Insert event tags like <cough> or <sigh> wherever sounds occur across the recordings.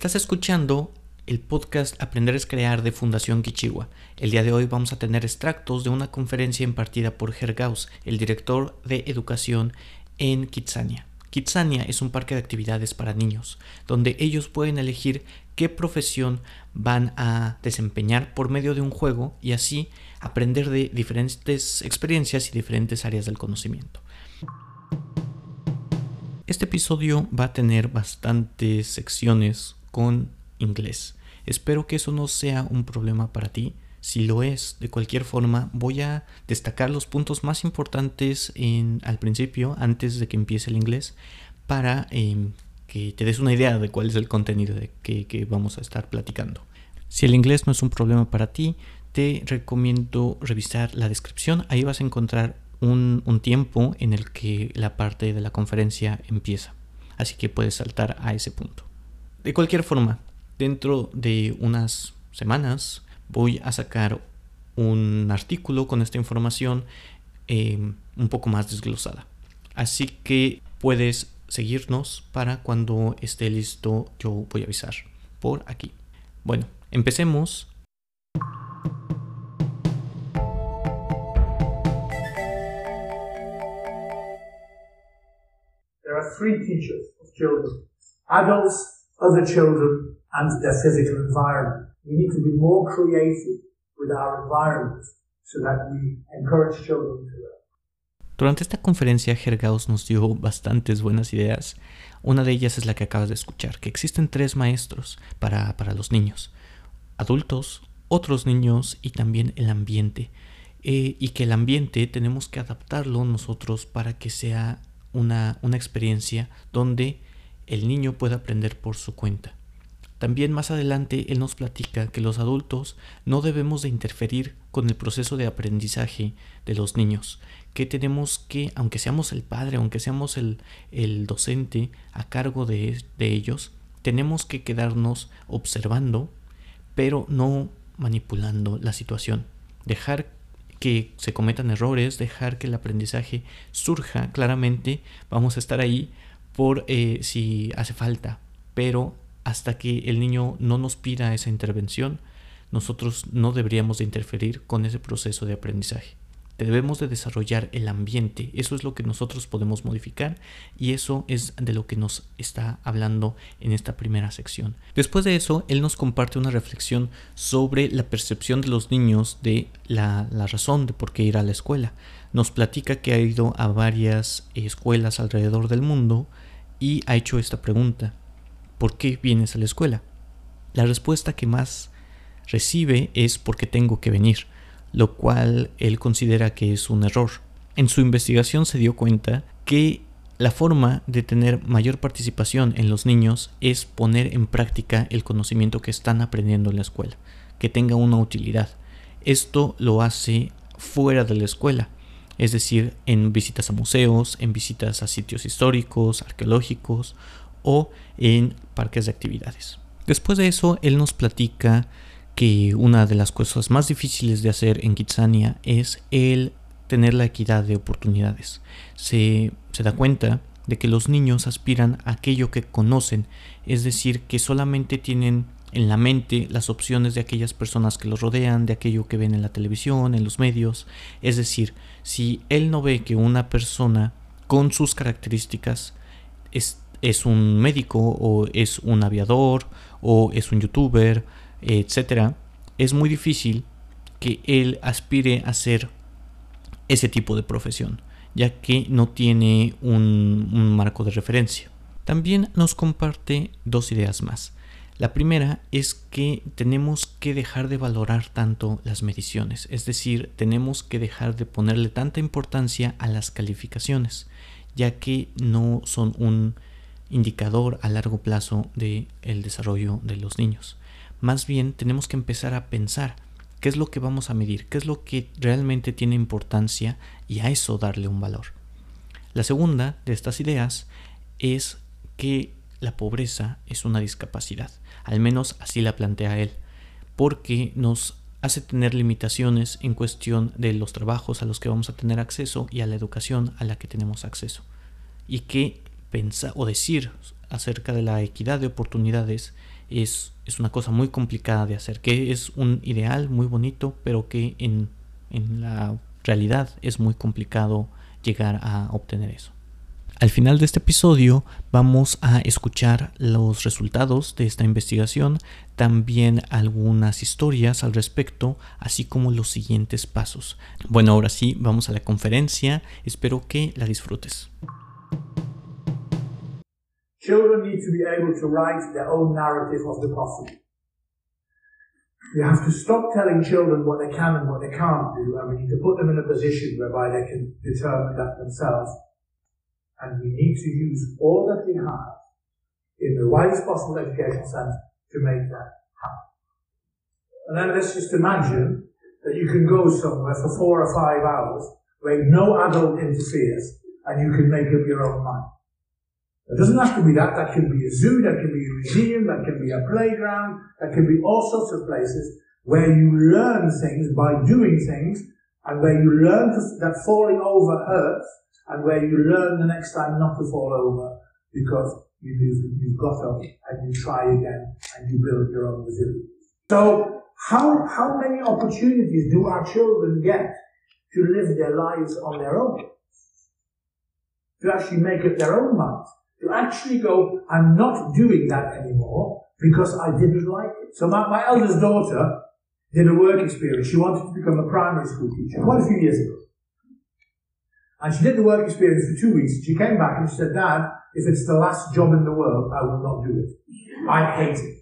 Estás escuchando el podcast Aprender es Crear de Fundación Kichiwa. El día de hoy vamos a tener extractos de una conferencia impartida por Gergaus, el director de educación en Kitsania. Kitsania es un parque de actividades para niños, donde ellos pueden elegir qué profesión van a desempeñar por medio de un juego y así aprender de diferentes experiencias y diferentes áreas del conocimiento. Este episodio va a tener bastantes secciones con inglés. Espero que eso no sea un problema para ti. Si lo es, de cualquier forma, voy a destacar los puntos más importantes al principio, antes de que empiece el inglés, para em, que te des una idea de cuál es el contenido que, vamos a estar platicando. Si el inglés no es un problema para ti, te recomiendo revisar la descripción. Ahí vas a encontrar un, tiempo en el que la parte de la conferencia empieza. Así que puedes saltar a ese punto. De cualquier forma, dentro de unas semanas voy a sacar un artículo con esta información em, un poco más desglosada. Así que puedes seguirnos para cuando esté listo yo voy a avisar por aquí. Bueno, empecemos. Other children, and their physical environment. We need to be more creative with our environment so that we encourage children to learn. Durante esta conferencia, Gergaus nos dio bastantes buenas ideas. Una de ellas es la que acabas de escuchar, que existen tres maestros para, para los niños. Adultos, otros niños y también el ambiente. Eh, y que el ambiente tenemos que adaptarlo nosotros para que sea una, una experiencia donde el niño pueda aprender por su cuenta. También más adelante él nos platica que los adultos no debemos de interferir con el proceso de aprendizaje de los niños, que tenemos que, aunque seamos el padre, aunque seamos el, el docente a cargo de, de ellos, tenemos que quedarnos observando, pero no manipulando la situación. Dejar que se cometan errores, dejar que el aprendizaje surja claramente, vamos a estar ahí por eh, si hace falta, pero hasta que el niño no nos pida esa intervención, nosotros no deberíamos de interferir con ese proceso de aprendizaje. Debemos de desarrollar el ambiente, eso es lo que nosotros podemos modificar y eso es de lo que nos está hablando en esta primera sección. Después de eso, él nos comparte una reflexión sobre la percepción de los niños de la, la razón de por qué ir a la escuela. Nos platica que ha ido a varias escuelas alrededor del mundo y ha hecho esta pregunta. ¿por qué vienes a la escuela? La respuesta que más recibe es porque tengo que venir, lo cual él considera que es un error. En su investigación se dio cuenta que la forma de tener mayor participación en los niños es poner en práctica el conocimiento que están aprendiendo en la escuela, que tenga una utilidad. Esto lo hace fuera de la escuela, es decir, en visitas a museos, en visitas a sitios históricos, arqueológicos o en parques de actividades. Después de eso, él nos platica que una de las cosas más difíciles de hacer en Kitsania es el tener la equidad de oportunidades. Se, se da cuenta de que los niños aspiran a aquello que conocen, es decir, que solamente tienen en la mente las opciones de aquellas personas que los rodean, de aquello que ven en la televisión, en los medios. Es decir, si él no ve que una persona con sus características es es un médico o es un aviador o es un youtuber, etcétera, es muy difícil que él aspire a ser ese tipo de profesión, ya que no tiene un, un marco de referencia. También nos comparte dos ideas más. La primera es que tenemos que dejar de valorar tanto las mediciones, es decir, tenemos que dejar de ponerle tanta importancia a las calificaciones, ya que no son un indicador a largo plazo del el desarrollo de los niños. Más bien tenemos que empezar a pensar qué es lo que vamos a medir, qué es lo que realmente tiene importancia y a eso darle un valor. La segunda de estas ideas es que la pobreza es una discapacidad, al menos así la plantea él, porque nos hace tener limitaciones en cuestión de los trabajos a los que vamos a tener acceso y a la educación a la que tenemos acceso, y que pensar o decir acerca de la equidad de oportunidades es, es una cosa muy complicada de hacer, que es un ideal muy bonito, pero que en, en la realidad es muy complicado llegar a obtener eso. Al final de este episodio vamos a escuchar los resultados de esta investigación, también algunas historias al respecto, así como los siguientes pasos. Bueno, ahora sí, vamos a la conferencia, espero que la disfrutes. Children need to be able to write their own narrative of the possible. We have to stop telling children what they can and what they can't do, and we need to put them in a position whereby they can determine that themselves and we need to use all that we have in the widest possible educational sense to make that happen. And then let's just imagine that you can go somewhere for four or five hours where no adult interferes and you can make up your own mind. It doesn't have to be that. That can be a zoo, that can be a museum, that can be a playground, that can be all sorts of places where you learn things by doing things and where you learn that falling over hurts and where you learn the next time not to fall over because you, you've got up and you try again and you build your own resilience. So how, how many opportunities do our children get to live their lives on their own? To actually make up their own minds. To actually go, I'm not doing that anymore because I didn't like it. So my, my eldest daughter did a work experience. She wanted to become a primary school teacher quite a few years ago. And she did the work experience for two weeks. She came back and she said, Dad, if it's the last job in the world, I will not do it. I hate it.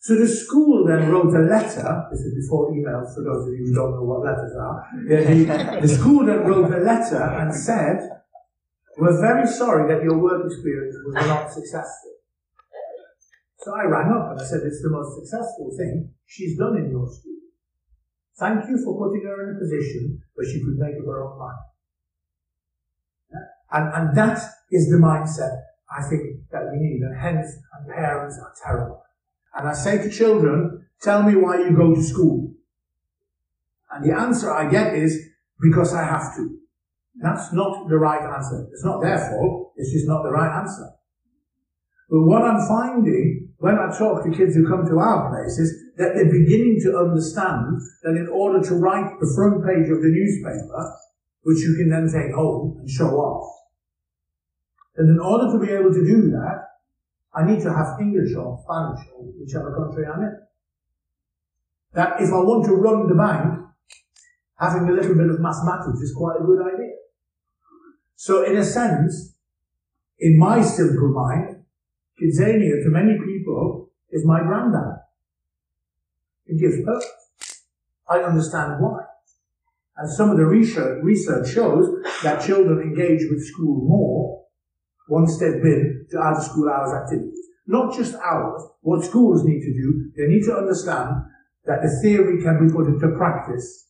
So the school then wrote a letter. This is before emails, for those of you who don't know what letters are. The, the <laughs> school then wrote a letter and said, we're very sorry that your work experience was not successful. So I rang up and I said, it's the most successful thing she's done in your school. Thank you for putting her in a position where she could make up her own mind. And, and that is the mindset I think that we need. And hence, and parents are terrible. And I say to children, tell me why you go to school. And the answer I get is, because I have to. That's not the right answer. It's not their fault. It's just not the right answer. But what I'm finding when I talk to kids who come to our place is that they're beginning to understand that in order to write the front page of the newspaper, which you can then take home and show off, and in order to be able to do that, I need to have English or Spanish or whichever country I'm in. That if I want to run the bank, having a little bit of mathematics is quite a good idea. So in a sense, in my simple mind, Kidzania to many people is my granddad. It gives purpose. I understand why. And some of the research, research shows that children engage with school more once they've been to after school hours activities. Not just hours, what schools need to do, they need to understand that the theory can be put into practice.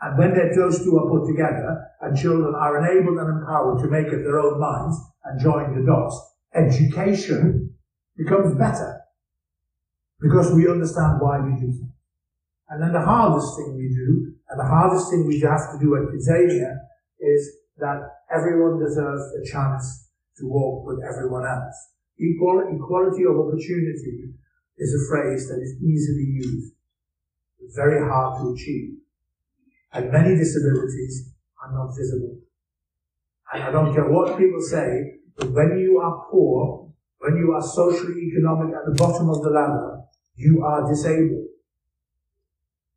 And when those two are put together and children are enabled and empowered to make up their own minds and join the dots, education becomes better because we understand why we do things. And then the hardest thing we do, and the hardest thing we have to do at Kidzania is that everyone deserves a chance to walk with everyone else. Equal, equality of opportunity is a phrase that is easily used, very hard to achieve. And many disabilities are not visible. And I don't care what people say, when you are poor, when you are socially economic at the bottom of the ladder, you are disabled.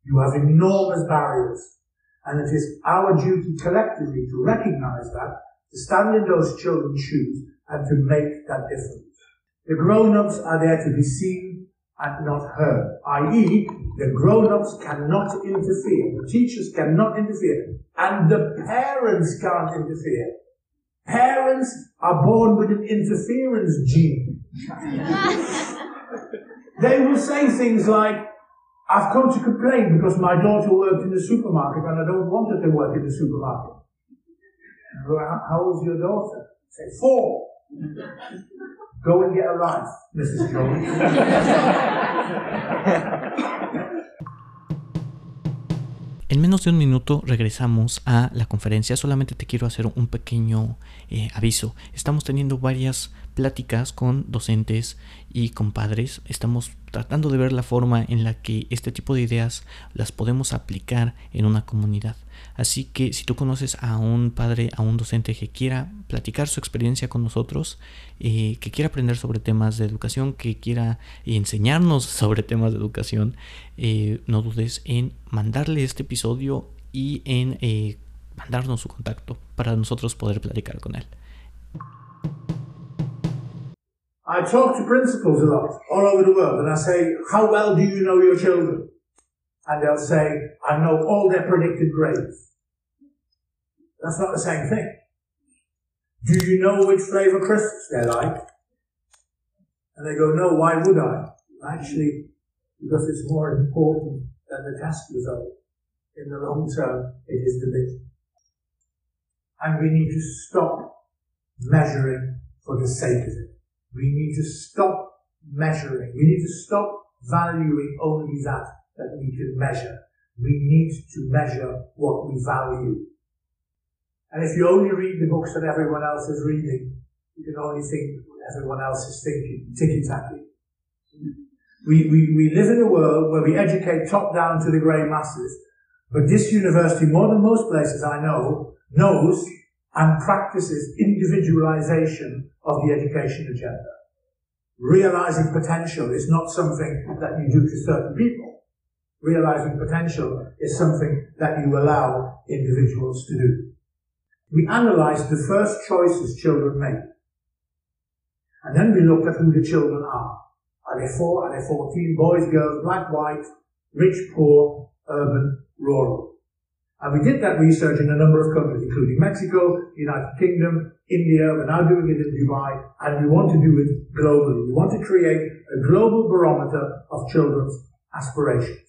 You have enormous barriers. And it is our duty collectively to recognize that to stand in those children's shoes and to make that difference. The grown-ups are there to be seen and not heard, i.e., the grown-ups cannot interfere, the teachers cannot interfere, and the parents can't interfere. Parents are born with an interference gene. <laughs> they will say things like, I've come to complain because my daughter worked in the supermarket and I don't want her to work in the supermarket. How old's your daughter? Say, four. <laughs> Go and get a life, Mrs. Jones. <laughs> En menos de un minuto regresamos a la conferencia. Solamente te quiero hacer un pequeño eh, aviso. Estamos teniendo varias pláticas con docentes y con padres. Estamos tratando de ver la forma en la que este tipo de ideas las podemos aplicar en una comunidad. Así que si tú conoces a un padre, a un docente que quiera platicar su experiencia con nosotros, eh, que quiera aprender sobre temas de educación, que quiera enseñarnos <laughs> sobre temas de educación, eh, no dudes en mandarle este episodio y en eh, mandarnos su contacto para nosotros poder platicar con él. I talk to principals a lot all over the world and I say, how well do you know your children? And they'll say, I know all their predicted grades. That's not the same thing. Do you know which flavour crisps they like? And they go, no, why would I? Actually, because it's more important than the test result. In the long term, it is the bit. And we need to stop measuring for the sake of it. We need to stop measuring. We need to stop valuing only that that we can measure. We need to measure what we value. And if you only read the books that everyone else is reading, you can only think what everyone else is thinking, ticky-tacky. We, we, we live in a world where we educate top down to the grey masses, but this university, more than most places I know, knows and practices individualization of the education agenda. Realizing potential is not something that you do to certain people. Realizing potential is something that you allow individuals to do. We analyzed the first choices children make. And then we looked at who the children are. Are they four? Are they 14? Boys, girls, black, white, rich, poor, urban, rural. And we did that research in a number of countries, including Mexico, United Kingdom, India. We're now doing it in Dubai, and we want to do it globally. We want to create a global barometer of children's aspirations.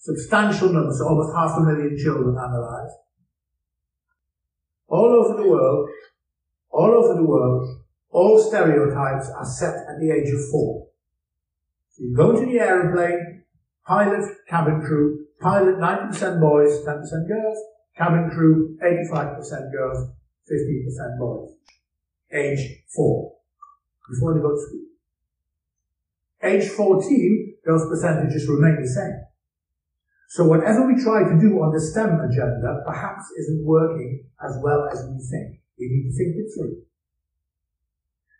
Substantial numbers, so almost half a million children analysed. All over the world, all over the world, all stereotypes are set at the age of four. So you go into the aeroplane, pilot, cabin crew, Pilot 90% boys, 10% girls. Cabin crew 85% girls, 15% boys. Age 4. Before they go to school. Age 14, those percentages remain the same. So whatever we try to do on the STEM agenda perhaps isn't working as well as we think. We need to think it through.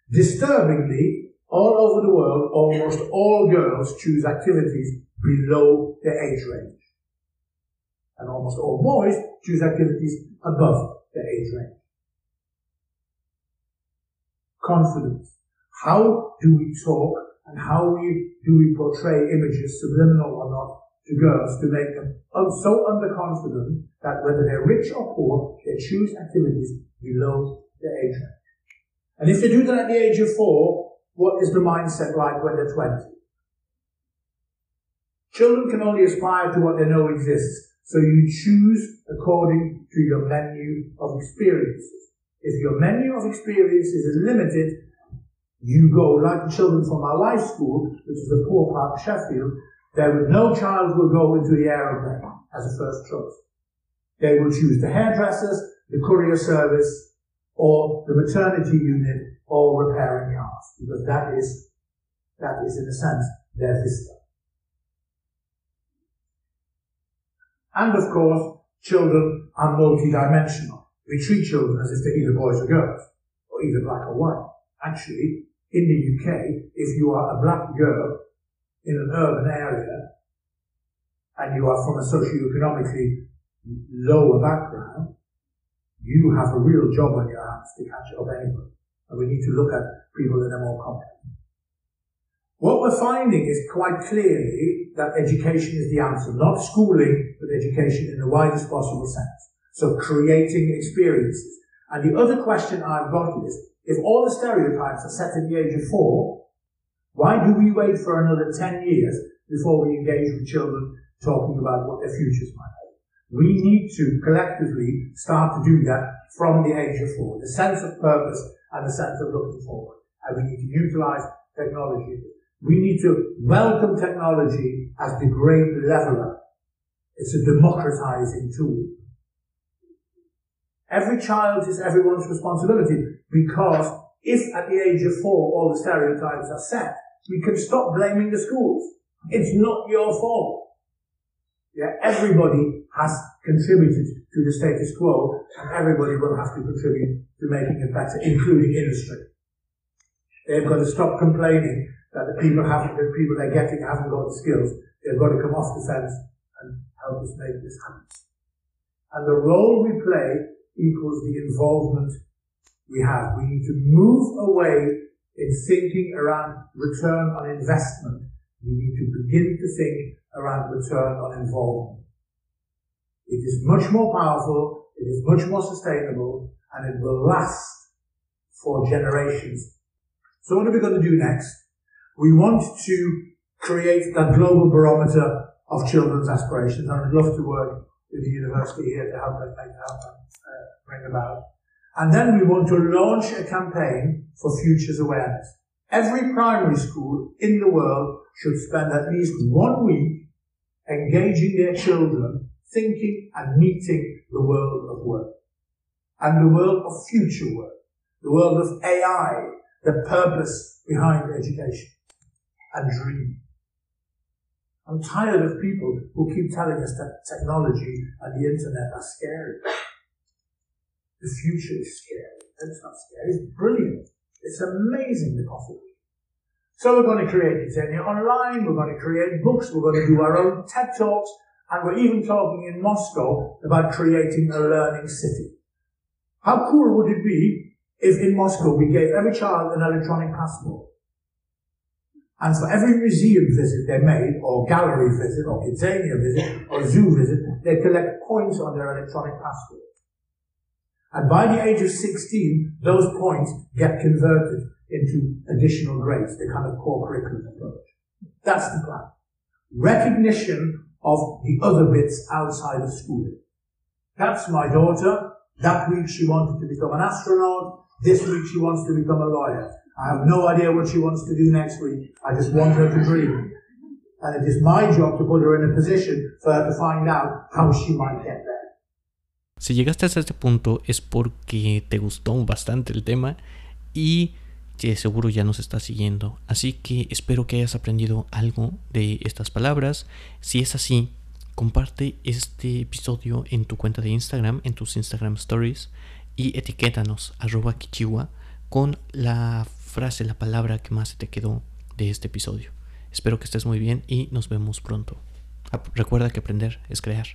Disturbingly, all over the world, almost all girls choose activities below their age range and almost all boys choose activities above the age range. Confidence. How do we talk and how we, do we portray images, subliminal or not, to girls to make them so underconfident that whether they're rich or poor, they choose activities below their age range. And if they do that at the age of four, what is the mindset like when they're 20? Children can only aspire to what they know exists. So you choose according to your menu of experiences. If your menu of experiences is limited, you go like the children from our life school, which is the poor part of Sheffield, there no child will go into the aeroplane as a first choice. They will choose the hairdressers, the courier service, or the maternity unit, or repairing cars, because that is, that is in a sense their vista. And of course, children are multidimensional. We treat children as if they're either boys or girls, or either black or white. Actually, in the UK, if you are a black girl in an urban area, and you are from a socio-economically lower background, you have a real job on your hands to catch up anyway. And we need to look at people in a more complex. What we're finding is quite clearly that education is the answer, not schooling, but education in the widest possible sense. So creating experiences. And the other question I've got is, if all the stereotypes are set at the age of four, why do we wait for another 10 years before we engage with children talking about what their futures might be? We need to collectively start to do that from the age of four. The sense of purpose and the sense of looking forward. And we need to utilize technology we need to welcome technology as the great leveler. It's a democratizing tool. Every child is everyone's responsibility because if at the age of four all the stereotypes are set, we can stop blaming the schools. It's not your fault. Yeah, everybody has contributed to the status quo, and everybody will have to contribute to making it better, including industry. They've got to stop complaining that the people haven't, the people they're getting haven't got the skills. They've got to come off the fence and help us make this happen. And the role we play equals the involvement we have. We need to move away in thinking around return on investment. We need to begin to think around return on involvement. It is much more powerful, it is much more sustainable, and it will last for generations. So what are we going to do next? We want to create that global barometer of children's aspirations, and I'd love to work with the university here to help that uh, bring about. And then we want to launch a campaign for futures awareness. Every primary school in the world should spend at least one week engaging their children, thinking and meeting the world of work. And the world of future work. The world of AI, the purpose behind education. And dream. I'm tired of people who keep telling us that technology and the internet are scary. The future is scary. It's not scary. It's brilliant. It's amazing the possibility. So we're going to create Xenia online. We're going to create books. We're going to do our own TED Talks. And we're even talking in Moscow about creating a learning city. How cool would it be if in Moscow we gave every child an electronic passport? And for every museum visit they made, or gallery visit, or Kidzania visit, or zoo visit, they collect points on their electronic passport. And by the age of 16, those points get converted into additional grades, the kind of core curriculum approach. That's the plan. Recognition of the other bits outside of schooling. That's my daughter. That week she wanted to become an astronaut. This week she wants to become a lawyer. I have no idea what she wants to do next week. I just want her to dream. And it is my job to put her in a position for her to find out how she might get there. Si llegaste hasta este punto es porque te gustó bastante el tema y que seguro ya nos estás siguiendo. Así que espero que hayas aprendido algo de estas palabras. Si es así, comparte este episodio en tu cuenta de Instagram, en tus Instagram Stories y etiquétanos arroba kichiwa con la frase, la palabra que más te quedó de este episodio. Espero que estés muy bien y nos vemos pronto. Recuerda que aprender es crear.